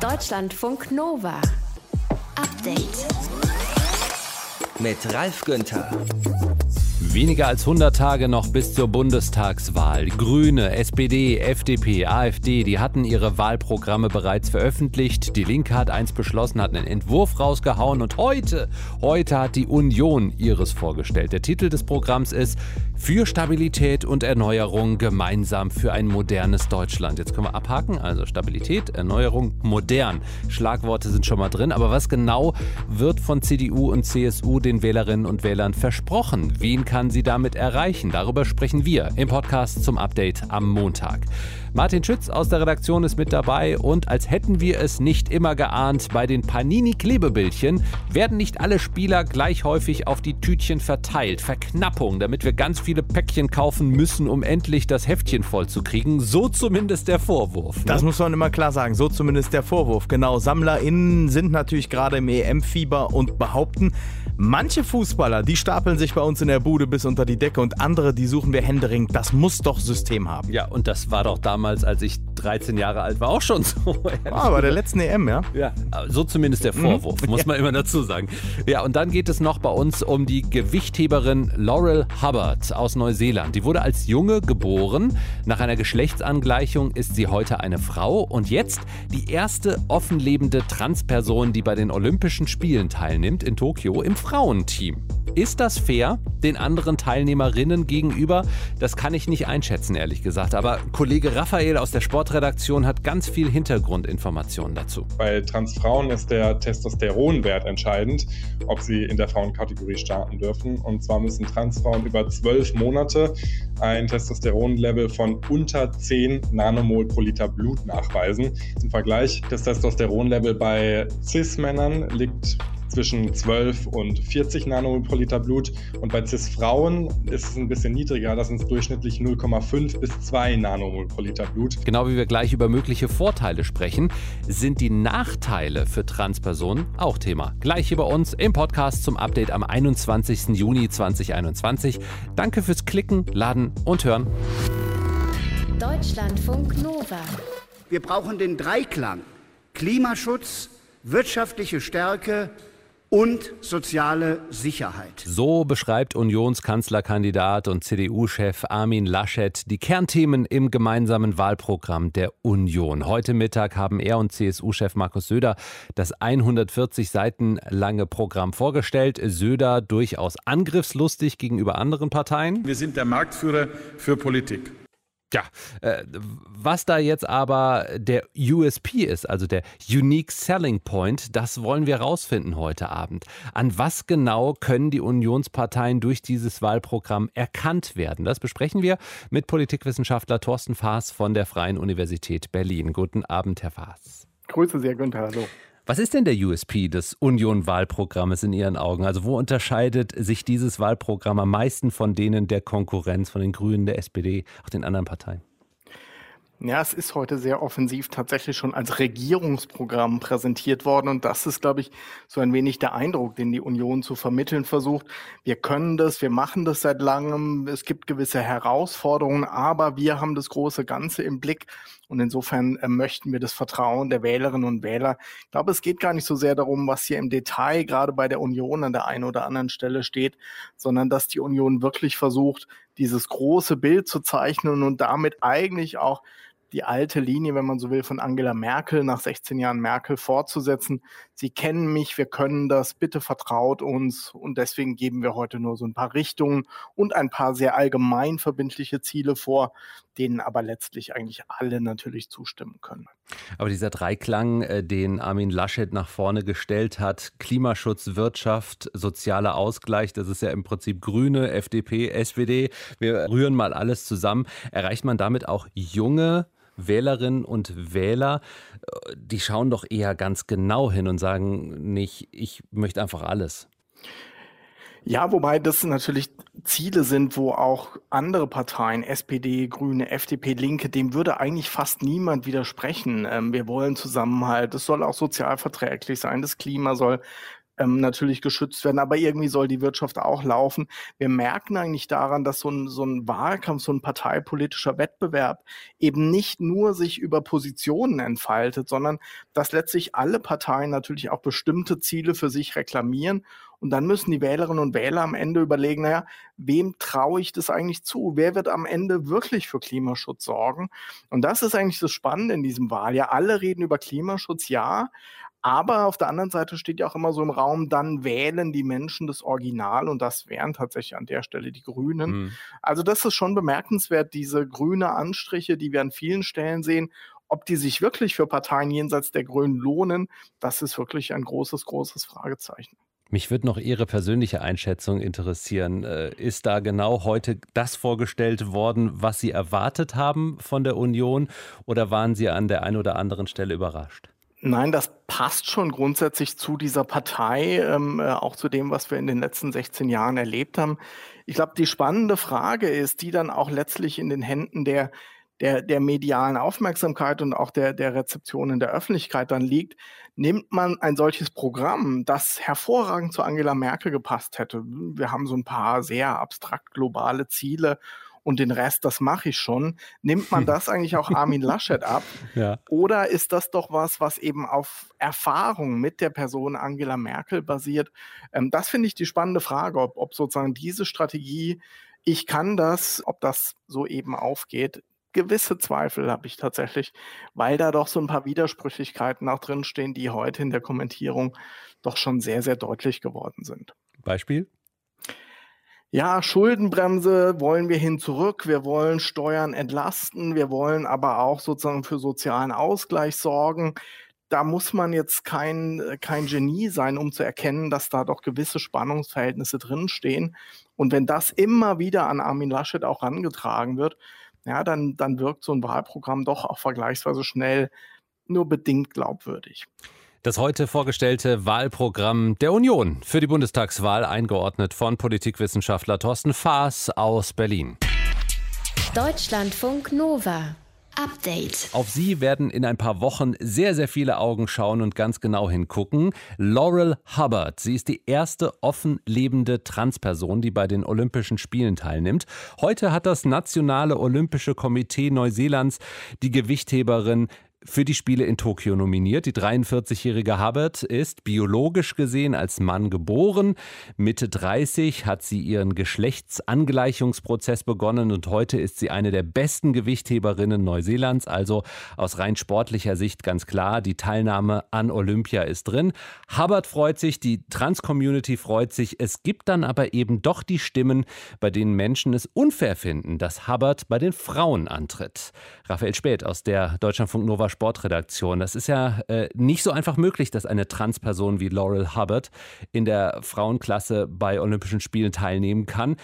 Deutschlandfunk Nova. Update. Mit Ralf Günther. Weniger als 100 Tage noch bis zur Bundestagswahl. Grüne, SPD, FDP, AfD, die hatten ihre Wahlprogramme bereits veröffentlicht. Die Linke hat eins beschlossen, hat einen Entwurf rausgehauen und heute, heute hat die Union ihres vorgestellt. Der Titel des Programms ist für Stabilität und Erneuerung gemeinsam für ein modernes Deutschland. Jetzt können wir abhaken. Also Stabilität, Erneuerung, modern. Schlagworte sind schon mal drin. Aber was genau wird von CDU und CSU den Wählerinnen und Wählern versprochen? Wen kann sie damit erreichen? Darüber sprechen wir im Podcast zum Update am Montag. Martin Schütz aus der Redaktion ist mit dabei und als hätten wir es nicht immer geahnt, bei den Panini-Klebebildchen werden nicht alle Spieler gleich häufig auf die Tütchen verteilt. Verknappung, damit wir ganz viele Päckchen kaufen müssen, um endlich das Heftchen vollzukriegen. So zumindest der Vorwurf. Ne? Das muss man immer klar sagen. So zumindest der Vorwurf. Genau, SammlerInnen sind natürlich gerade im EM-Fieber und behaupten, Manche Fußballer, die stapeln sich bei uns in der Bude bis unter die Decke und andere, die suchen wir händeringend. Das muss doch System haben. Ja, und das war doch damals, als ich 13 Jahre alt war, auch schon so. Ah, bei der letzten EM, ja? Ja, so zumindest der Vorwurf, mhm. muss man immer dazu sagen. Ja, und dann geht es noch bei uns um die Gewichtheberin Laurel Hubbard aus Neuseeland. Die wurde als Junge geboren. Nach einer Geschlechtsangleichung ist sie heute eine Frau und jetzt die erste offenlebende Transperson, die bei den Olympischen Spielen teilnimmt in Tokio im Frauenteam. Ist das fair den anderen Teilnehmerinnen gegenüber? Das kann ich nicht einschätzen, ehrlich gesagt. Aber Kollege Raphael aus der Sportredaktion hat ganz viel Hintergrundinformationen dazu. Bei Transfrauen ist der Testosteronwert entscheidend, ob sie in der Frauenkategorie starten dürfen. Und zwar müssen Transfrauen über zwölf Monate ein Testosteronlevel von unter 10 Nanomol pro Liter Blut nachweisen. Im Vergleich, das Testosteronlevel bei Cis-Männern liegt zwischen 12 und 40 Nanomol pro Liter Blut. Und bei CIS-Frauen ist es ein bisschen niedriger, das sind durchschnittlich 0,5 bis 2 Nanomol pro Liter Blut. Genau wie wir gleich über mögliche Vorteile sprechen, sind die Nachteile für Transpersonen auch Thema. Gleich hier bei uns im Podcast zum Update am 21. Juni 2021. Danke fürs Klicken, Laden und Hören. Deutschlandfunk Nova. Wir brauchen den Dreiklang. Klimaschutz, wirtschaftliche Stärke und soziale Sicherheit. So beschreibt Unionskanzlerkandidat und CDU-Chef Armin Laschet die Kernthemen im gemeinsamen Wahlprogramm der Union. Heute Mittag haben er und CSU-Chef Markus Söder das 140 Seiten lange Programm vorgestellt. Söder durchaus angriffslustig gegenüber anderen Parteien. Wir sind der Marktführer für Politik. Ja, äh, was da jetzt aber der USP ist, also der Unique Selling Point, das wollen wir rausfinden heute Abend. An was genau können die Unionsparteien durch dieses Wahlprogramm erkannt werden? Das besprechen wir mit Politikwissenschaftler Thorsten Faas von der Freien Universität Berlin. Guten Abend, Herr Faas. Grüße sehr, Günther. Hallo. Was ist denn der USP des Union-Wahlprogrammes in Ihren Augen? Also wo unterscheidet sich dieses Wahlprogramm am meisten von denen der Konkurrenz, von den Grünen, der SPD, auch den anderen Parteien? Ja, es ist heute sehr offensiv tatsächlich schon als Regierungsprogramm präsentiert worden. Und das ist, glaube ich, so ein wenig der Eindruck, den die Union zu vermitteln versucht. Wir können das, wir machen das seit langem. Es gibt gewisse Herausforderungen, aber wir haben das große Ganze im Blick. Und insofern äh, möchten wir das Vertrauen der Wählerinnen und Wähler. Ich glaube, es geht gar nicht so sehr darum, was hier im Detail gerade bei der Union an der einen oder anderen Stelle steht, sondern dass die Union wirklich versucht, dieses große Bild zu zeichnen und damit eigentlich auch die alte Linie, wenn man so will, von Angela Merkel nach 16 Jahren Merkel fortzusetzen. Sie kennen mich, wir können das, bitte vertraut uns und deswegen geben wir heute nur so ein paar Richtungen und ein paar sehr allgemein verbindliche Ziele vor, denen aber letztlich eigentlich alle natürlich zustimmen können. Aber dieser Dreiklang, äh, den Armin Laschet nach vorne gestellt hat, Klimaschutz, Wirtschaft, sozialer Ausgleich, das ist ja im Prinzip Grüne, FDP, SPD, wir rühren mal alles zusammen. Erreicht man damit auch junge Wählerinnen und Wähler, die schauen doch eher ganz genau hin und sagen nicht, ich möchte einfach alles. Ja, wobei das natürlich Ziele sind, wo auch andere Parteien, SPD, Grüne, FDP, Linke, dem würde eigentlich fast niemand widersprechen. Ähm, wir wollen Zusammenhalt, es soll auch sozial verträglich sein, das Klima soll ähm, natürlich geschützt werden, aber irgendwie soll die Wirtschaft auch laufen. Wir merken eigentlich daran, dass so ein, so ein Wahlkampf, so ein parteipolitischer Wettbewerb eben nicht nur sich über Positionen entfaltet, sondern dass letztlich alle Parteien natürlich auch bestimmte Ziele für sich reklamieren und dann müssen die Wählerinnen und Wähler am Ende überlegen, naja, wem traue ich das eigentlich zu? Wer wird am Ende wirklich für Klimaschutz sorgen? Und das ist eigentlich das Spannende in diesem Wahljahr. Alle reden über Klimaschutz, ja, aber auf der anderen Seite steht ja auch immer so im Raum, dann wählen die Menschen das Original und das wären tatsächlich an der Stelle die Grünen. Mhm. Also das ist schon bemerkenswert, diese grüne Anstriche, die wir an vielen Stellen sehen. Ob die sich wirklich für Parteien jenseits der Grünen lohnen, das ist wirklich ein großes, großes Fragezeichen. Mich würde noch Ihre persönliche Einschätzung interessieren. Äh, ist da genau heute das vorgestellt worden, was Sie erwartet haben von der Union oder waren Sie an der einen oder anderen Stelle überrascht? Nein, das passt schon grundsätzlich zu dieser Partei, ähm, äh, auch zu dem, was wir in den letzten 16 Jahren erlebt haben. Ich glaube, die spannende Frage ist, die dann auch letztlich in den Händen der der, der medialen Aufmerksamkeit und auch der, der Rezeption in der Öffentlichkeit dann liegt, nimmt man ein solches Programm, das hervorragend zu Angela Merkel gepasst hätte. Wir haben so ein paar sehr abstrakt globale Ziele und den Rest, das mache ich schon. Nimmt man das eigentlich auch Armin Laschet ab? Ja. Oder ist das doch was, was eben auf Erfahrung mit der Person Angela Merkel basiert? Ähm, das finde ich die spannende Frage, ob, ob sozusagen diese Strategie ich kann das, ob das so eben aufgeht, gewisse Zweifel habe ich tatsächlich, weil da doch so ein paar Widersprüchlichkeiten auch drinstehen, die heute in der Kommentierung doch schon sehr, sehr deutlich geworden sind. Beispiel? Ja, Schuldenbremse wollen wir hin zurück. Wir wollen Steuern entlasten. Wir wollen aber auch sozusagen für sozialen Ausgleich sorgen. Da muss man jetzt kein, kein Genie sein, um zu erkennen, dass da doch gewisse Spannungsverhältnisse drinstehen. Und wenn das immer wieder an Armin Laschet auch herangetragen wird, ja, dann, dann wirkt so ein Wahlprogramm doch auch vergleichsweise schnell nur bedingt glaubwürdig. Das heute vorgestellte Wahlprogramm der Union für die Bundestagswahl eingeordnet von Politikwissenschaftler Thorsten Faas aus Berlin. Deutschlandfunk Nova. Update. Auf sie werden in ein paar Wochen sehr, sehr viele Augen schauen und ganz genau hingucken. Laurel Hubbard. Sie ist die erste offen lebende Transperson, die bei den Olympischen Spielen teilnimmt. Heute hat das Nationale Olympische Komitee Neuseelands die Gewichtheberin für die Spiele in Tokio nominiert. Die 43-jährige Hubbard ist biologisch gesehen als Mann geboren. Mitte 30 hat sie ihren Geschlechtsangleichungsprozess begonnen und heute ist sie eine der besten Gewichtheberinnen Neuseelands. Also aus rein sportlicher Sicht ganz klar, die Teilnahme an Olympia ist drin. Hubbard freut sich, die Trans-Community freut sich. Es gibt dann aber eben doch die Stimmen, bei denen Menschen es unfair finden, dass Hubbard bei den Frauen antritt. Raphael Spät aus der Deutschlandfunk Nova Sportredaktion. Das ist ja äh, nicht so einfach möglich, dass eine Transperson wie Laurel Hubbard in der Frauenklasse bei Olympischen Spielen teilnehmen kann,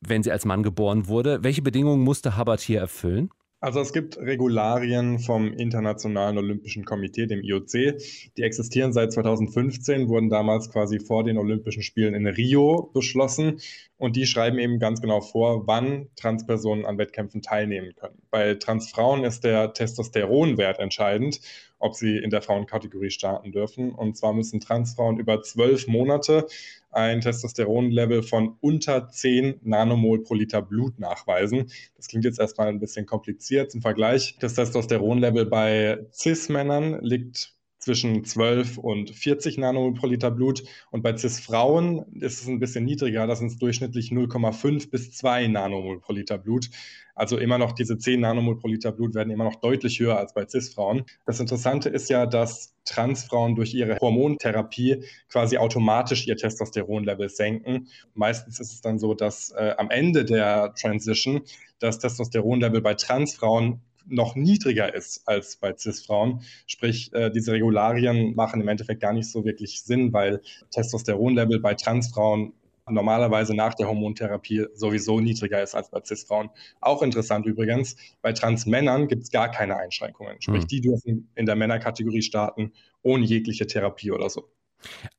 wenn sie als Mann geboren wurde. Welche Bedingungen musste Hubbard hier erfüllen? Also es gibt Regularien vom Internationalen Olympischen Komitee, dem IOC. Die existieren seit 2015, wurden damals quasi vor den Olympischen Spielen in Rio beschlossen. Und die schreiben eben ganz genau vor, wann Transpersonen an Wettkämpfen teilnehmen können. Bei Transfrauen ist der Testosteronwert entscheidend, ob sie in der Frauenkategorie starten dürfen. Und zwar müssen Transfrauen über zwölf Monate ein Testosteronlevel von unter 10 Nanomol pro Liter Blut nachweisen. Das klingt jetzt erstmal ein bisschen kompliziert. Zum Vergleich, das Testosteronlevel bei Cis-Männern liegt zwischen 12 und 40 Nanomol pro Liter Blut. Und bei CIS-Frauen ist es ein bisschen niedriger, das sind durchschnittlich 0,5 bis 2 Nanomol pro Liter Blut. Also immer noch diese 10 Nanomol pro Liter Blut werden immer noch deutlich höher als bei CIS-Frauen. Das Interessante ist ja, dass Transfrauen durch ihre Hormontherapie quasi automatisch ihr Testosteronlevel senken. Meistens ist es dann so, dass äh, am Ende der Transition das Testosteronlevel bei Transfrauen noch niedriger ist als bei CIS-Frauen. Sprich, äh, diese Regularien machen im Endeffekt gar nicht so wirklich Sinn, weil Testosteronlevel bei Transfrauen normalerweise nach der Hormontherapie sowieso niedriger ist als bei CIS-Frauen. Auch interessant übrigens, bei Transmännern gibt es gar keine Einschränkungen. Sprich, mhm. die dürfen in der Männerkategorie starten, ohne jegliche Therapie oder so.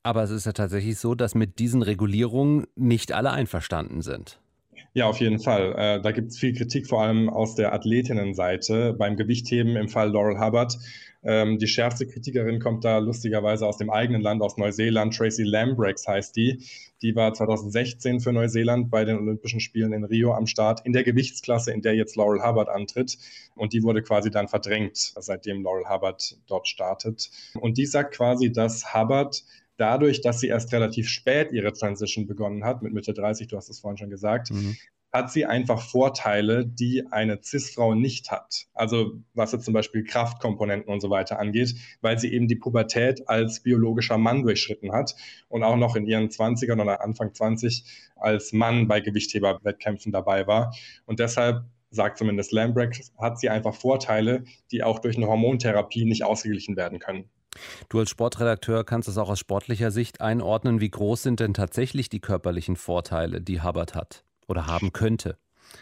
Aber es ist ja tatsächlich so, dass mit diesen Regulierungen nicht alle einverstanden sind. Ja, auf jeden Fall. Äh, da gibt es viel Kritik, vor allem aus der Athletinnenseite. Beim Gewichtheben im Fall Laurel Hubbard. Ähm, die schärfste Kritikerin kommt da lustigerweise aus dem eigenen Land, aus Neuseeland. Tracy Lambrex heißt die. Die war 2016 für Neuseeland bei den Olympischen Spielen in Rio am Start in der Gewichtsklasse, in der jetzt Laurel Hubbard antritt. Und die wurde quasi dann verdrängt, seitdem Laurel Hubbard dort startet. Und die sagt quasi, dass Hubbard dadurch, dass sie erst relativ spät ihre Transition begonnen hat, mit Mitte 30, du hast es vorhin schon gesagt, mhm. hat sie einfach Vorteile, die eine CIS-Frau nicht hat. Also was jetzt zum Beispiel Kraftkomponenten und so weiter angeht, weil sie eben die Pubertät als biologischer Mann durchschritten hat und auch noch in ihren 20ern oder Anfang 20 als Mann bei Gewichtheberwettkämpfen dabei war. Und deshalb sagt zumindest Lambrecht, hat sie einfach Vorteile, die auch durch eine Hormontherapie nicht ausgeglichen werden können. Du als Sportredakteur kannst es auch aus sportlicher Sicht einordnen. Wie groß sind denn tatsächlich die körperlichen Vorteile, die Hubbard hat oder haben könnte?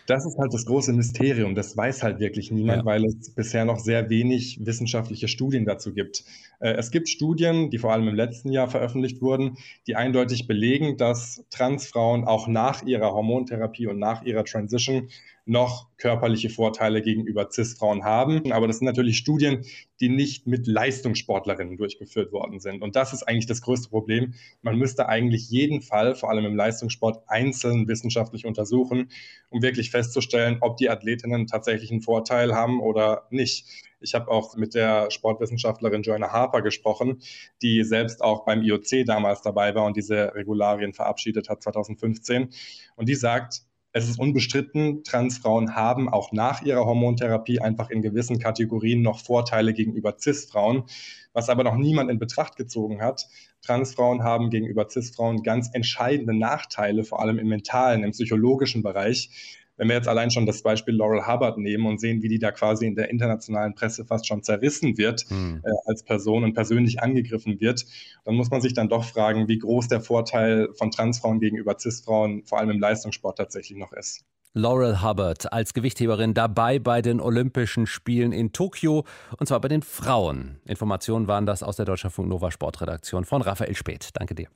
Das ist halt das große Mysterium. Das weiß halt wirklich niemand, ja. weil es bisher noch sehr wenig wissenschaftliche Studien dazu gibt. Äh, es gibt Studien, die vor allem im letzten Jahr veröffentlicht wurden, die eindeutig belegen, dass Transfrauen auch nach ihrer Hormontherapie und nach ihrer Transition noch körperliche Vorteile gegenüber CIS-Frauen haben. Aber das sind natürlich Studien, die nicht mit Leistungssportlerinnen durchgeführt worden sind. Und das ist eigentlich das größte Problem. Man müsste eigentlich jeden Fall, vor allem im Leistungssport, einzeln wissenschaftlich untersuchen, um wirklich festzustellen, ob die Athletinnen tatsächlich einen Vorteil haben oder nicht. Ich habe auch mit der Sportwissenschaftlerin Joanna Harper gesprochen, die selbst auch beim IOC damals dabei war und diese Regularien verabschiedet hat 2015. Und die sagt, es ist unbestritten, Transfrauen haben auch nach ihrer Hormontherapie einfach in gewissen Kategorien noch Vorteile gegenüber Cis-Frauen, was aber noch niemand in Betracht gezogen hat. Transfrauen haben gegenüber Cis-Frauen ganz entscheidende Nachteile, vor allem im mentalen, im psychologischen Bereich, wenn wir jetzt allein schon das Beispiel Laurel Hubbard nehmen und sehen, wie die da quasi in der internationalen Presse fast schon zerrissen wird hm. äh, als Person und persönlich angegriffen wird, dann muss man sich dann doch fragen, wie groß der Vorteil von Transfrauen gegenüber Cis-Frauen vor allem im Leistungssport tatsächlich noch ist. Laurel Hubbard als Gewichtheberin dabei bei den Olympischen Spielen in Tokio und zwar bei den Frauen. Informationen waren das aus der Deutschlandfunk Nova Sportredaktion von Raphael Speth. Danke dir.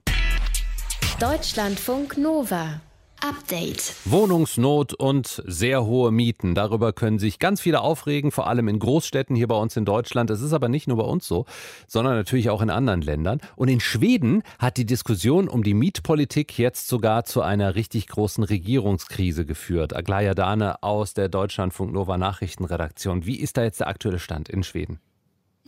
Deutschlandfunk Nova. Update. Wohnungsnot und sehr hohe Mieten. Darüber können sich ganz viele aufregen, vor allem in Großstädten hier bei uns in Deutschland. Es ist aber nicht nur bei uns so, sondern natürlich auch in anderen Ländern. Und in Schweden hat die Diskussion um die Mietpolitik jetzt sogar zu einer richtig großen Regierungskrise geführt. Aglaya Dane aus der Deutschlandfunk Nova Nachrichtenredaktion. Wie ist da jetzt der aktuelle Stand in Schweden?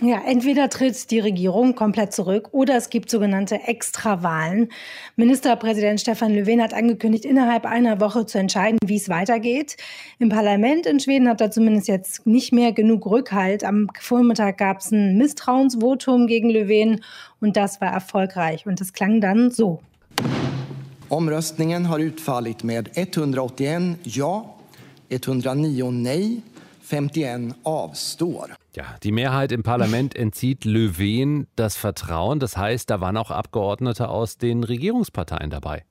Ja, entweder tritt die Regierung komplett zurück oder es gibt sogenannte Extrawahlen. Ministerpräsident Stefan Löfven hat angekündigt, innerhalb einer Woche zu entscheiden, wie es weitergeht. Im Parlament in Schweden hat er zumindest jetzt nicht mehr genug Rückhalt. Am Vormittag gab es ein Misstrauensvotum gegen Löfven und das war erfolgreich. Und das klang dann so. Omröstningen har utfallit med 181 ja, 109 nej, 51 avstår. Ja, die Mehrheit im Parlament entzieht Löwen das Vertrauen. Das heißt, da waren auch Abgeordnete aus den Regierungsparteien dabei.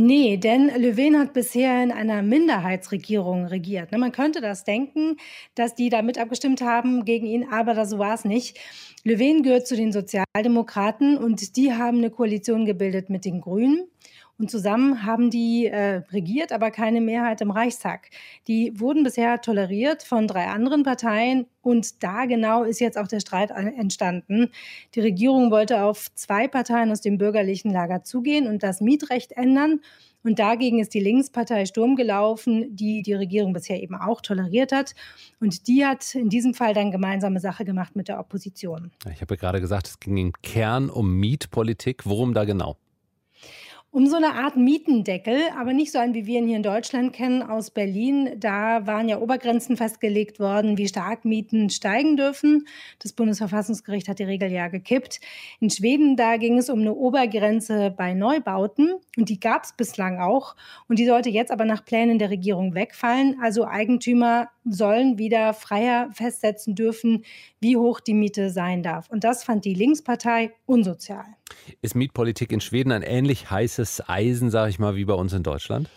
Nee, denn Löwen hat bisher in einer Minderheitsregierung regiert. Ne, man könnte das denken, dass die da mit abgestimmt haben gegen ihn, aber so war es nicht. Löwen gehört zu den Sozialdemokraten und die haben eine Koalition gebildet mit den Grünen. Und zusammen haben die äh, regiert, aber keine Mehrheit im Reichstag. Die wurden bisher toleriert von drei anderen Parteien und da genau ist jetzt auch der Streit entstanden. Die Regierung wollte auf zwei Parteien aus dem bürgerlichen Lager zugehen und das Mietrecht ändern. Und dagegen ist die Linkspartei Sturm gelaufen, die die Regierung bisher eben auch toleriert hat. Und die hat in diesem Fall dann gemeinsame Sache gemacht mit der Opposition. Ich habe ja gerade gesagt, es ging im Kern um Mietpolitik. Worum da genau? Um so eine Art Mietendeckel, aber nicht so einen, wie wir ihn hier in Deutschland kennen, aus Berlin. Da waren ja Obergrenzen festgelegt worden, wie stark Mieten steigen dürfen. Das Bundesverfassungsgericht hat die Regel ja gekippt. In Schweden, da ging es um eine Obergrenze bei Neubauten und die gab es bislang auch. Und die sollte jetzt aber nach Plänen der Regierung wegfallen. Also Eigentümer sollen wieder freier festsetzen dürfen, wie hoch die Miete sein darf. Und das fand die Linkspartei unsozial. Ist Mietpolitik in Schweden ein ähnlich heißes Eisen, sage ich mal, wie bei uns in Deutschland?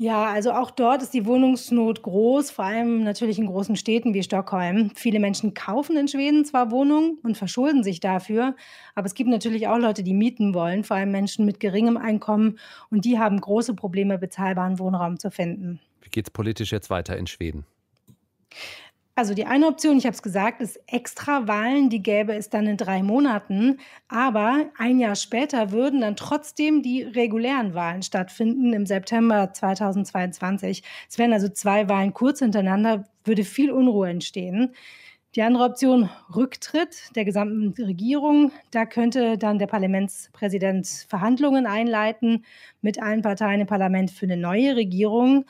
Ja, also auch dort ist die Wohnungsnot groß, vor allem natürlich in großen Städten wie Stockholm. Viele Menschen kaufen in Schweden zwar Wohnungen und verschulden sich dafür, aber es gibt natürlich auch Leute, die mieten wollen, vor allem Menschen mit geringem Einkommen und die haben große Probleme, bezahlbaren Wohnraum zu finden. Wie geht es politisch jetzt weiter in Schweden? Also die eine Option, ich habe es gesagt, ist Extrawahlen. Die gäbe es dann in drei Monaten. Aber ein Jahr später würden dann trotzdem die regulären Wahlen stattfinden im September 2022. Es wären also zwei Wahlen kurz hintereinander, würde viel Unruhe entstehen. Die andere Option, Rücktritt der gesamten Regierung. Da könnte dann der Parlamentspräsident Verhandlungen einleiten mit allen Parteien im Parlament für eine neue Regierung.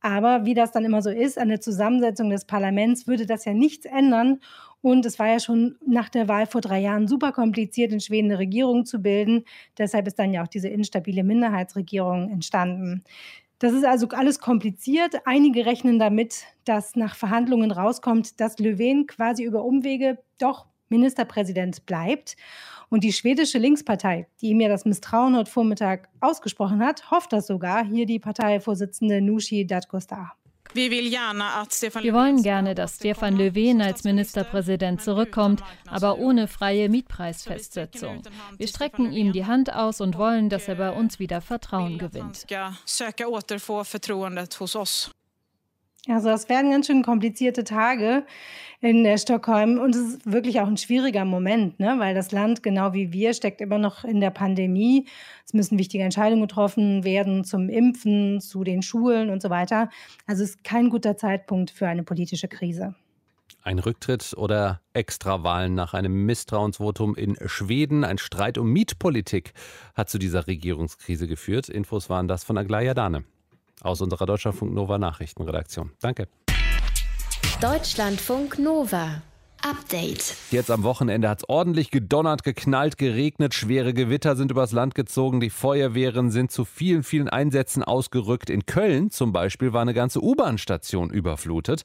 Aber wie das dann immer so ist, an der Zusammensetzung des Parlaments würde das ja nichts ändern. Und es war ja schon nach der Wahl vor drei Jahren super kompliziert, in Schweden eine Regierung zu bilden. Deshalb ist dann ja auch diese instabile Minderheitsregierung entstanden. Das ist also alles kompliziert. Einige rechnen damit, dass nach Verhandlungen rauskommt, dass Löwen quasi über Umwege doch Ministerpräsident bleibt. Und die schwedische Linkspartei, die ihm ja das Misstrauen heute Vormittag ausgesprochen hat, hofft das sogar. Hier die Parteivorsitzende Nushi Dadgostar. Wir wollen gerne, dass Stefan Löfven als Ministerpräsident zurückkommt, aber ohne freie Mietpreisfestsetzung. Wir strecken ihm die Hand aus und wollen, dass er bei uns wieder Vertrauen gewinnt. Also das werden ganz schön komplizierte Tage in der Stockholm und es ist wirklich auch ein schwieriger Moment, ne? weil das Land, genau wie wir, steckt immer noch in der Pandemie. Es müssen wichtige Entscheidungen getroffen werden zum Impfen, zu den Schulen und so weiter. Also es ist kein guter Zeitpunkt für eine politische Krise. Ein Rücktritt oder Extrawahlen nach einem Misstrauensvotum in Schweden. Ein Streit um Mietpolitik hat zu dieser Regierungskrise geführt. Infos waren das von Aglaya Dane aus unserer Deutschlandfunk Nova Nachrichtenredaktion. Danke. Deutschlandfunk Nova. Update. Jetzt am Wochenende hat es ordentlich gedonnert, geknallt, geregnet. Schwere Gewitter sind übers Land gezogen. Die Feuerwehren sind zu vielen, vielen Einsätzen ausgerückt. In Köln zum Beispiel war eine ganze U-Bahn-Station überflutet.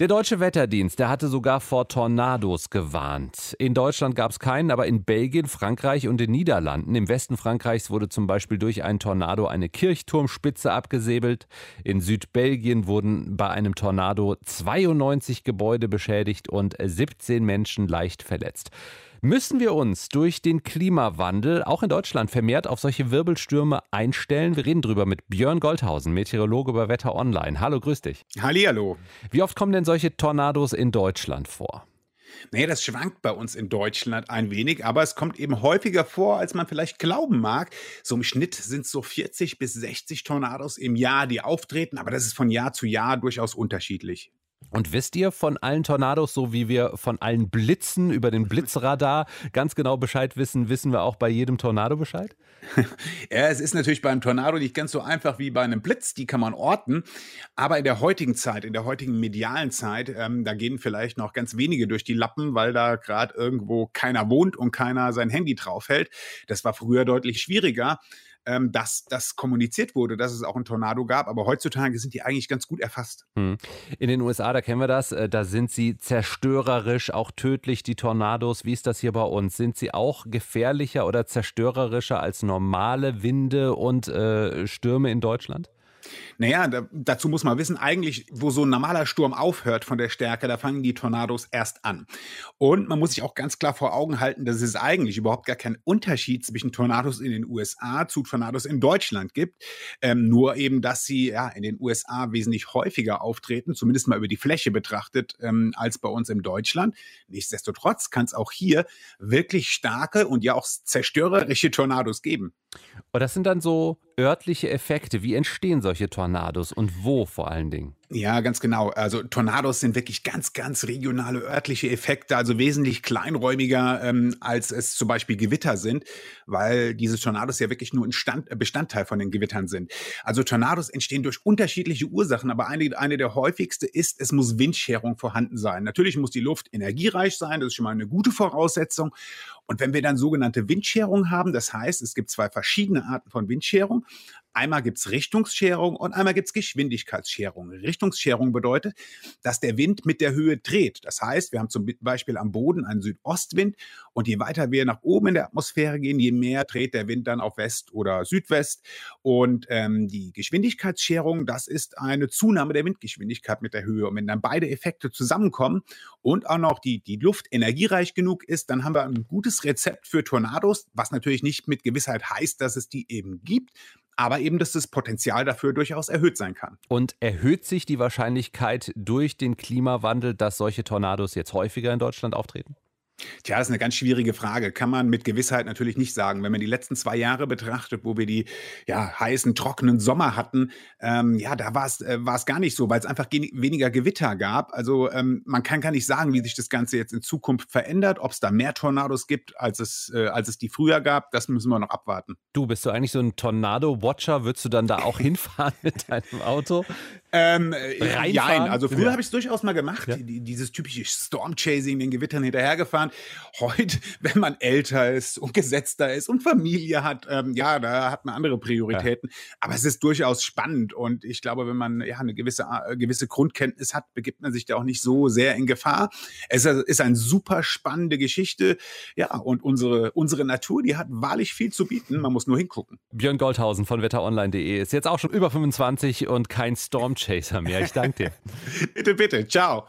Der deutsche Wetterdienst, der hatte sogar vor Tornados gewarnt. In Deutschland gab es keinen, aber in Belgien, Frankreich und den Niederlanden. Im Westen Frankreichs wurde zum Beispiel durch einen Tornado eine Kirchturmspitze abgesäbelt. In Südbelgien wurden bei einem Tornado 92 Gebäude beschädigt und 17 Menschen leicht verletzt. Müssen wir uns durch den Klimawandel auch in Deutschland vermehrt auf solche Wirbelstürme einstellen? Wir reden drüber mit Björn Goldhausen, Meteorologe bei Wetter Online. Hallo, grüß dich. Hallihallo. Wie oft kommen denn solche Tornados in Deutschland vor? Naja, das schwankt bei uns in Deutschland ein wenig, aber es kommt eben häufiger vor, als man vielleicht glauben mag. So im Schnitt sind es so 40 bis 60 Tornados im Jahr, die auftreten, aber das ist von Jahr zu Jahr durchaus unterschiedlich. Und wisst ihr von allen Tornados, so wie wir von allen Blitzen über den Blitzradar ganz genau Bescheid wissen, wissen wir auch bei jedem Tornado Bescheid? ja, es ist natürlich beim Tornado nicht ganz so einfach wie bei einem Blitz, die kann man orten. Aber in der heutigen Zeit, in der heutigen medialen Zeit, ähm, da gehen vielleicht noch ganz wenige durch die Lappen, weil da gerade irgendwo keiner wohnt und keiner sein Handy draufhält. Das war früher deutlich schwieriger ähm, dass das kommuniziert wurde, dass es auch ein Tornado gab. Aber heutzutage sind die eigentlich ganz gut erfasst. Hm. In den USA, da kennen wir das, äh, da sind sie zerstörerisch, auch tödlich, die Tornados. Wie ist das hier bei uns? Sind sie auch gefährlicher oder zerstörerischer als normale Winde und äh, Stürme in Deutschland? Naja, da, dazu muss man wissen, eigentlich, wo so ein normaler Sturm aufhört von der Stärke, da fangen die Tornados erst an. Und man muss sich auch ganz klar vor Augen halten, dass es eigentlich überhaupt gar keinen Unterschied zwischen Tornados in den USA zu Tornados in Deutschland gibt. Ähm, nur eben, dass sie ja in den USA wesentlich häufiger auftreten, zumindest mal über die Fläche betrachtet, ähm, als bei uns in Deutschland. Nichtsdestotrotz kann es auch hier wirklich starke und ja auch zerstörerische Tornados geben. Und das sind dann so örtliche Effekte. Wie entstehen solche Tornados und wo vor allen Dingen? Ja, ganz genau. Also Tornados sind wirklich ganz, ganz regionale örtliche Effekte, also wesentlich kleinräumiger, ähm, als es zum Beispiel Gewitter sind, weil diese Tornados ja wirklich nur ein Stand, äh, Bestandteil von den Gewittern sind. Also Tornados entstehen durch unterschiedliche Ursachen, aber eine, eine der häufigste ist, es muss Windscherung vorhanden sein. Natürlich muss die Luft energiereich sein, das ist schon mal eine gute Voraussetzung. Und wenn wir dann sogenannte Windscherung haben, das heißt, es gibt zwei verschiedene Arten von Windscherung. Einmal gibt es Richtungsscherung und einmal gibt es Geschwindigkeitsscherung. Richtungsscherung bedeutet, dass der Wind mit der Höhe dreht. Das heißt, wir haben zum Beispiel am Boden einen Südostwind und je weiter wir nach oben in der Atmosphäre gehen, je mehr dreht der Wind dann auf West oder Südwest. Und ähm, die Geschwindigkeitsscherung, das ist eine Zunahme der Windgeschwindigkeit mit der Höhe. Und wenn dann beide Effekte zusammenkommen und auch noch die, die Luft energiereich genug ist, dann haben wir ein gutes Rezept für Tornados, was natürlich nicht mit Gewissheit heißt, dass es die eben gibt, aber eben, dass das Potenzial dafür durchaus erhöht sein kann. Und erhöht sich die Wahrscheinlichkeit durch den Klimawandel, dass solche Tornados jetzt häufiger in Deutschland auftreten? Tja, das ist eine ganz schwierige Frage. Kann man mit Gewissheit natürlich nicht sagen. Wenn man die letzten zwei Jahre betrachtet, wo wir die ja, heißen, trockenen Sommer hatten, ähm, ja, da war es äh, gar nicht so, weil es einfach weniger Gewitter gab. Also ähm, man kann gar nicht sagen, wie sich das Ganze jetzt in Zukunft verändert, ob es da mehr Tornados gibt, als es, äh, als es die früher gab. Das müssen wir noch abwarten. Du, bist du eigentlich so ein Tornado-Watcher? Würdest du dann da auch hinfahren mit deinem Auto? Ähm, ja, also früher ja. habe ich es durchaus mal gemacht, ja. dieses typische Storm-Chasing, den Gewittern hinterhergefahren. Heute, wenn man älter ist und gesetzter ist und Familie hat, ähm, ja, da hat man andere Prioritäten. Ja. Aber es ist durchaus spannend und ich glaube, wenn man ja eine gewisse, äh, gewisse Grundkenntnis hat, begibt man sich da auch nicht so sehr in Gefahr. Es ist eine super spannende Geschichte. Ja, und unsere, unsere Natur, die hat wahrlich viel zu bieten. Man muss nur hingucken. Björn Goldhausen von wetteronline.de ist jetzt auch schon über 25 und kein Storm Chaser mehr. Ich danke dir. bitte, bitte. Ciao.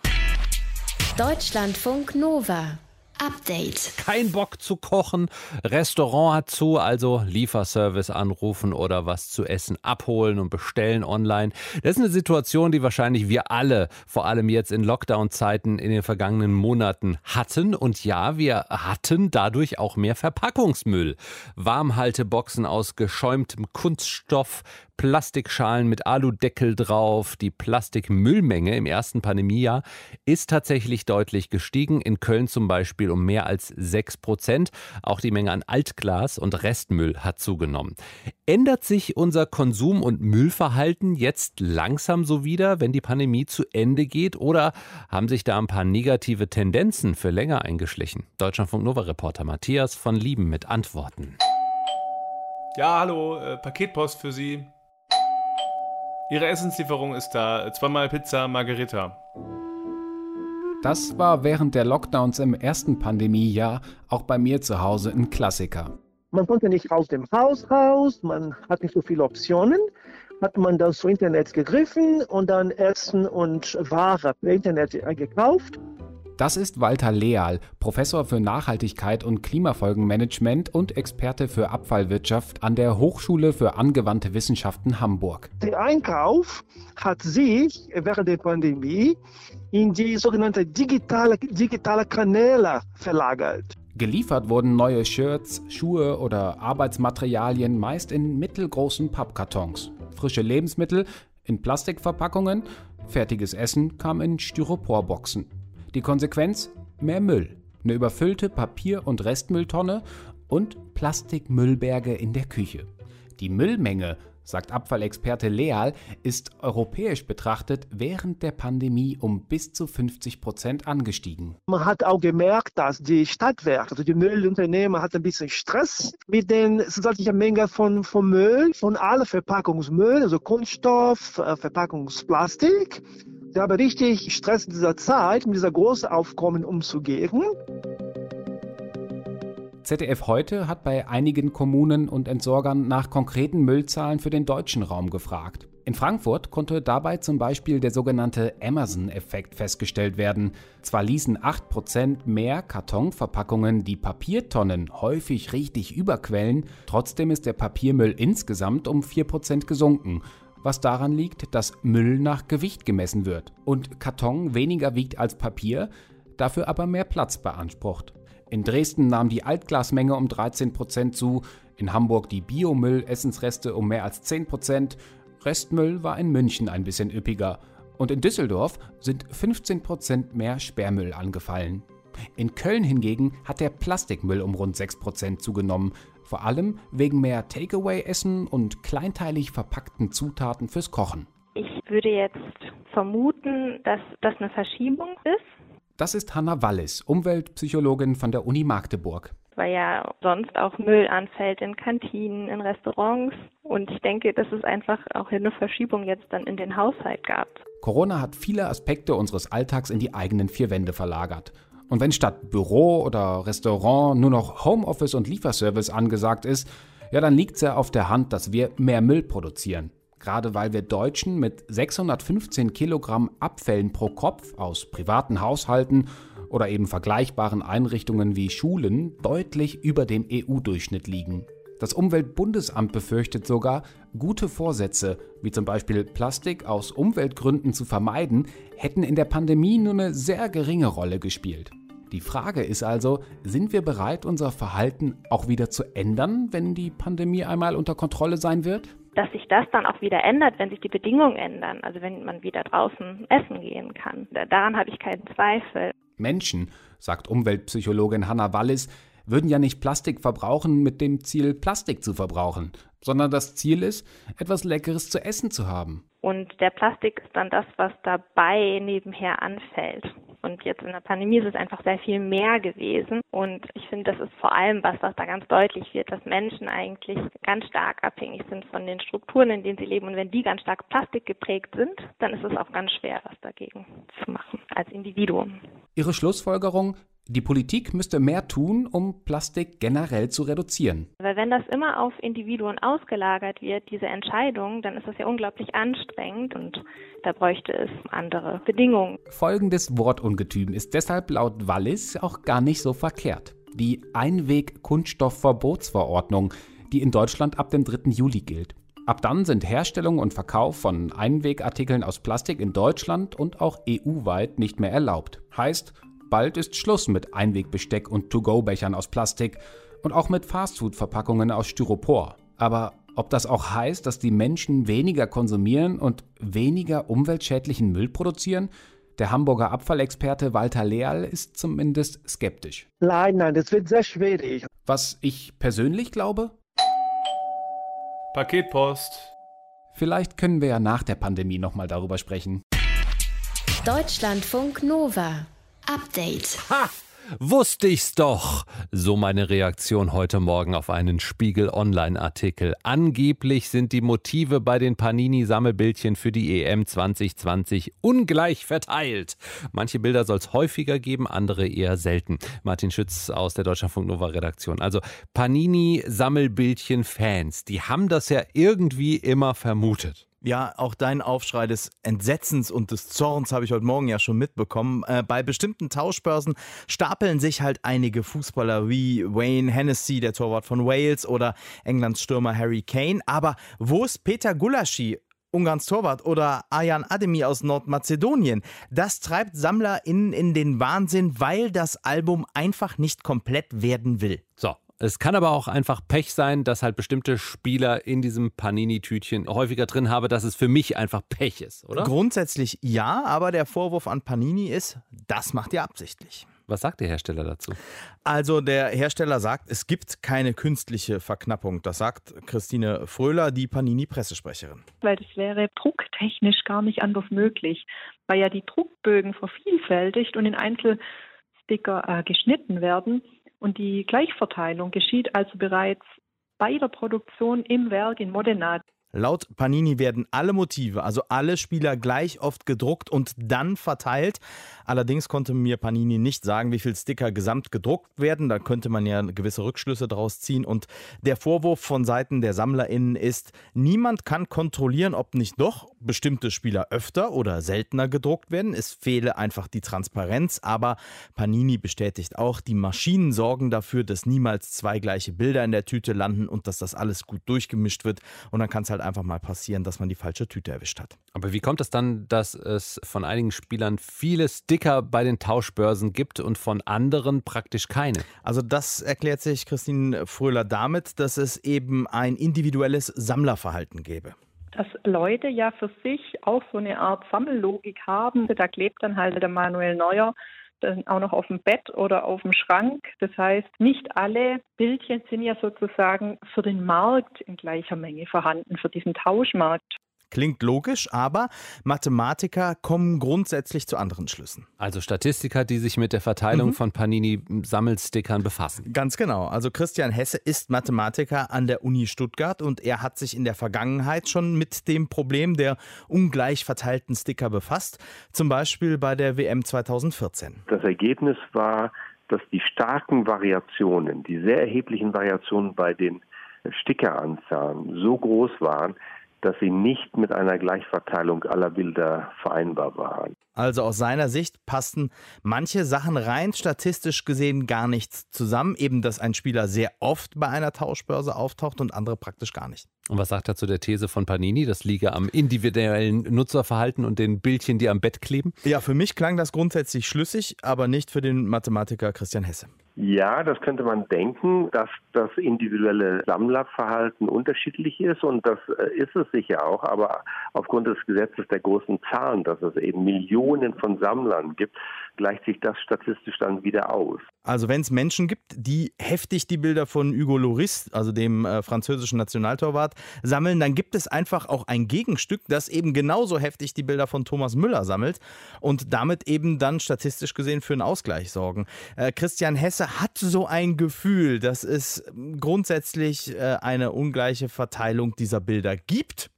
Deutschlandfunk Nova. Update. Kein Bock zu kochen, Restaurant hat zu, also Lieferservice anrufen oder was zu essen abholen und bestellen online. Das ist eine Situation, die wahrscheinlich wir alle, vor allem jetzt in Lockdown-Zeiten in den vergangenen Monaten hatten. Und ja, wir hatten dadurch auch mehr Verpackungsmüll. Warmhalteboxen aus geschäumtem Kunststoff, Plastikschalen mit Aludeckel drauf. Die Plastikmüllmenge im ersten Pandemiejahr ist tatsächlich deutlich gestiegen. In Köln zum Beispiel um mehr als 6 Prozent. Auch die Menge an Altglas und Restmüll hat zugenommen. Ändert sich unser Konsum- und Müllverhalten jetzt langsam so wieder, wenn die Pandemie zu Ende geht? Oder haben sich da ein paar negative Tendenzen für länger eingeschlichen? Deutschlandfunk Nova Reporter Matthias von Lieben mit Antworten. Ja, hallo, äh, Paketpost für Sie. Ihre Essenslieferung ist da. Zweimal Pizza Margherita. Das war während der Lockdowns im ersten Pandemiejahr auch bei mir zu Hause ein Klassiker. Man konnte nicht aus dem Haus raus, man hat nicht so viele Optionen. Hat man das zu Internet gegriffen und dann Essen und Ware per Internet gekauft. Das ist Walter Leal, Professor für Nachhaltigkeit und Klimafolgenmanagement und Experte für Abfallwirtschaft an der Hochschule für angewandte Wissenschaften Hamburg. Der Einkauf hat sich während der Pandemie in die sogenannte digitale, digitale Kanäle verlagert. Geliefert wurden neue Shirts, Schuhe oder Arbeitsmaterialien meist in mittelgroßen Pappkartons. Frische Lebensmittel in Plastikverpackungen, fertiges Essen kam in Styroporboxen. Die Konsequenz? Mehr Müll. Eine überfüllte Papier- und Restmülltonne und Plastikmüllberge in der Küche. Die Müllmenge, sagt Abfallexperte Leal, ist europäisch betrachtet während der Pandemie um bis zu 50 Prozent angestiegen. Man hat auch gemerkt, dass die Stadtwerke, also die Müllunternehmen, hatten ein bisschen Stress mit den zusätzlichen Mengen von, von Müll, von allen Verpackungsmüll, also Kunststoff, äh, Verpackungsplastik. Sie haben richtig Stress in dieser Zeit, mit dieser großen Aufkommen umzugehen. ZDF heute hat bei einigen Kommunen und Entsorgern nach konkreten Müllzahlen für den deutschen Raum gefragt. In Frankfurt konnte dabei zum Beispiel der sogenannte Amazon-Effekt festgestellt werden. Zwar ließen 8% mehr Kartonverpackungen die Papiertonnen häufig richtig überquellen, trotzdem ist der Papiermüll insgesamt um 4% gesunken was daran liegt, dass Müll nach Gewicht gemessen wird und Karton weniger wiegt als Papier, dafür aber mehr Platz beansprucht. In Dresden nahm die Altglasmenge um 13% zu, in Hamburg die Biomüll-Essensreste um mehr als 10%, Restmüll war in München ein bisschen üppiger und in Düsseldorf sind 15% mehr Sperrmüll angefallen. In Köln hingegen hat der Plastikmüll um rund 6% zugenommen, vor allem wegen mehr Takeaway-Essen und kleinteilig verpackten Zutaten fürs Kochen. Ich würde jetzt vermuten, dass das eine Verschiebung ist Das ist Hanna Wallis, Umweltpsychologin von der Uni Magdeburg weil ja sonst auch Müll anfällt in Kantinen, in Restaurants. Und ich denke, dass es einfach auch eine Verschiebung jetzt dann in den Haushalt gab. Corona hat viele Aspekte unseres Alltags in die eigenen vier Wände verlagert. Und wenn statt Büro oder Restaurant nur noch Homeoffice und Lieferservice angesagt ist, ja, dann liegt es ja auf der Hand, dass wir mehr Müll produzieren. Gerade weil wir Deutschen mit 615 Kilogramm Abfällen pro Kopf aus privaten Haushalten oder eben vergleichbaren Einrichtungen wie Schulen deutlich über dem EU-Durchschnitt liegen. Das Umweltbundesamt befürchtet sogar, gute Vorsätze, wie zum Beispiel Plastik aus Umweltgründen zu vermeiden, hätten in der Pandemie nur eine sehr geringe Rolle gespielt. Die Frage ist also, sind wir bereit, unser Verhalten auch wieder zu ändern, wenn die Pandemie einmal unter Kontrolle sein wird? Dass sich das dann auch wieder ändert, wenn sich die Bedingungen ändern, also wenn man wieder draußen essen gehen kann. Daran habe ich keinen Zweifel. Menschen, sagt Umweltpsychologin Hanna Wallis, würden ja nicht Plastik verbrauchen mit dem Ziel, Plastik zu verbrauchen, sondern das Ziel ist, etwas Leckeres zu essen zu haben. Und der Plastik ist dann das, was dabei nebenher anfällt. Und jetzt in der Pandemie ist es einfach sehr viel mehr gewesen. Und ich finde, das ist vor allem was, was da ganz deutlich wird, dass Menschen eigentlich ganz stark abhängig sind von den Strukturen, in denen sie leben. Und wenn die ganz stark plastikgeprägt sind, dann ist es auch ganz schwer, was dagegen zu machen als Individuum. Ihre Schlussfolgerung, die Politik müsste mehr tun, um Plastik generell zu reduzieren. Weil wenn das immer auf Individuen ausgelagert wird, diese Entscheidung, dann ist das ja unglaublich anstrengend und da bräuchte es andere Bedingungen. Folgendes Wortungetüm ist deshalb laut Wallis auch gar nicht so verkehrt. Die Einweg-Kunststoffverbotsverordnung, die in Deutschland ab dem 3. Juli gilt. Ab dann sind Herstellung und Verkauf von Einwegartikeln aus Plastik in Deutschland und auch EU-weit nicht mehr erlaubt. Heißt, Bald ist Schluss mit Einwegbesteck und To-Go-Bechern aus Plastik und auch mit Fastfood-Verpackungen aus Styropor. Aber ob das auch heißt, dass die Menschen weniger konsumieren und weniger umweltschädlichen Müll produzieren? Der Hamburger Abfallexperte Walter Leal ist zumindest skeptisch. Nein, nein, das wird sehr schwierig. Was ich persönlich glaube? Paketpost. Vielleicht können wir ja nach der Pandemie nochmal darüber sprechen. Deutschlandfunk Nova. Update. Ha! Wusste ich's doch. So meine Reaktion heute Morgen auf einen Spiegel Online-Artikel. Angeblich sind die Motive bei den Panini-Sammelbildchen für die EM 2020 ungleich verteilt. Manche Bilder soll es häufiger geben, andere eher selten. Martin Schütz aus der Deutschlandfunk Nova Redaktion. Also Panini-Sammelbildchen-Fans, die haben das ja irgendwie immer vermutet. Ja, auch dein Aufschrei des Entsetzens und des Zorns habe ich heute Morgen ja schon mitbekommen. Äh, bei bestimmten Tauschbörsen stapeln sich halt einige Fußballer wie Wayne Hennessy, der Torwart von Wales, oder Englands Stürmer Harry Kane. Aber wo ist Peter Gulaschi? Ungarns Torwart oder Ayan Ademi aus Nordmazedonien. Das treibt SammlerInnen in den Wahnsinn, weil das Album einfach nicht komplett werden will. So, es kann aber auch einfach Pech sein, dass halt bestimmte Spieler in diesem Panini-Tütchen häufiger drin haben, dass es für mich einfach Pech ist, oder? Grundsätzlich ja, aber der Vorwurf an Panini ist, das macht ihr absichtlich. Was sagt der Hersteller dazu? Also der Hersteller sagt, es gibt keine künstliche Verknappung. Das sagt Christine Fröhler, die Panini-Pressesprecherin. Weil das wäre drucktechnisch gar nicht anders möglich, weil ja die Druckbögen vervielfältigt und in Einzelsticker äh, geschnitten werden. Und die Gleichverteilung geschieht also bereits bei der Produktion im Werk in Modena. Laut Panini werden alle Motive, also alle Spieler gleich oft gedruckt und dann verteilt. Allerdings konnte mir Panini nicht sagen, wie viele Sticker gesamt gedruckt werden. Da könnte man ja gewisse Rückschlüsse draus ziehen. Und der Vorwurf von Seiten der SammlerInnen ist, niemand kann kontrollieren, ob nicht doch bestimmte Spieler öfter oder seltener gedruckt werden. Es fehle einfach die Transparenz. Aber Panini bestätigt auch, die Maschinen sorgen dafür, dass niemals zwei gleiche Bilder in der Tüte landen und dass das alles gut durchgemischt wird. Und dann kann es halt halt einfach mal passieren, dass man die falsche Tüte erwischt hat. Aber wie kommt es dann, dass es von einigen Spielern viele Sticker bei den Tauschbörsen gibt und von anderen praktisch keine? Also das erklärt sich Christine Fröhler damit, dass es eben ein individuelles Sammlerverhalten gäbe dass Leute ja für sich auch so eine Art Sammellogik haben. Da klebt dann halt der Manuel Neuer dann auch noch auf dem Bett oder auf dem Schrank. Das heißt, nicht alle Bildchen sind ja sozusagen für den Markt in gleicher Menge vorhanden, für diesen Tauschmarkt. Klingt logisch, aber Mathematiker kommen grundsätzlich zu anderen Schlüssen. Also Statistiker, die sich mit der Verteilung mhm. von Panini-Sammelstickern befassen. Ganz genau. Also Christian Hesse ist Mathematiker an der Uni Stuttgart und er hat sich in der Vergangenheit schon mit dem Problem der ungleich verteilten Sticker befasst. Zum Beispiel bei der WM 2014. Das Ergebnis war, dass die starken Variationen, die sehr erheblichen Variationen bei den Stickeranzahlen so groß waren, dass sie nicht mit einer Gleichverteilung aller Bilder vereinbar waren. Also aus seiner Sicht passten manche Sachen rein statistisch gesehen gar nichts zusammen. Eben, dass ein Spieler sehr oft bei einer Tauschbörse auftaucht und andere praktisch gar nicht. Und was sagt er zu der These von Panini? Das liege am individuellen Nutzerverhalten und den Bildchen, die am Bett kleben? Ja, für mich klang das grundsätzlich schlüssig, aber nicht für den Mathematiker Christian Hesse. Ja, das könnte man denken, dass das individuelle Sammlerverhalten unterschiedlich ist und das äh, ist es sicher auch, aber aufgrund des Gesetzes der großen Zahlen, dass es eben Millionen von Sammlern gibt, gleicht sich das statistisch dann wieder aus. Also wenn es Menschen gibt, die heftig die Bilder von Hugo Loris, also dem äh, französischen Nationaltorwart, sammeln, dann gibt es einfach auch ein Gegenstück, das eben genauso heftig die Bilder von Thomas Müller sammelt und damit eben dann statistisch gesehen für einen Ausgleich sorgen. Äh, Christian Hesse hat so ein Gefühl, dass es grundsätzlich äh, eine ungleiche Verteilung dieser Bilder gibt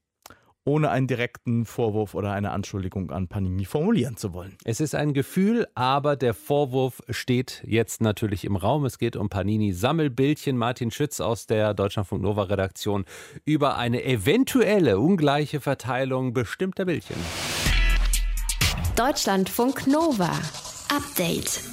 ohne einen direkten Vorwurf oder eine Anschuldigung an Panini formulieren zu wollen. Es ist ein Gefühl, aber der Vorwurf steht jetzt natürlich im Raum. Es geht um Panini Sammelbildchen. Martin Schütz aus der Deutschlandfunk Nova Redaktion über eine eventuelle ungleiche Verteilung bestimmter Bildchen. Deutschlandfunk Nova. Update.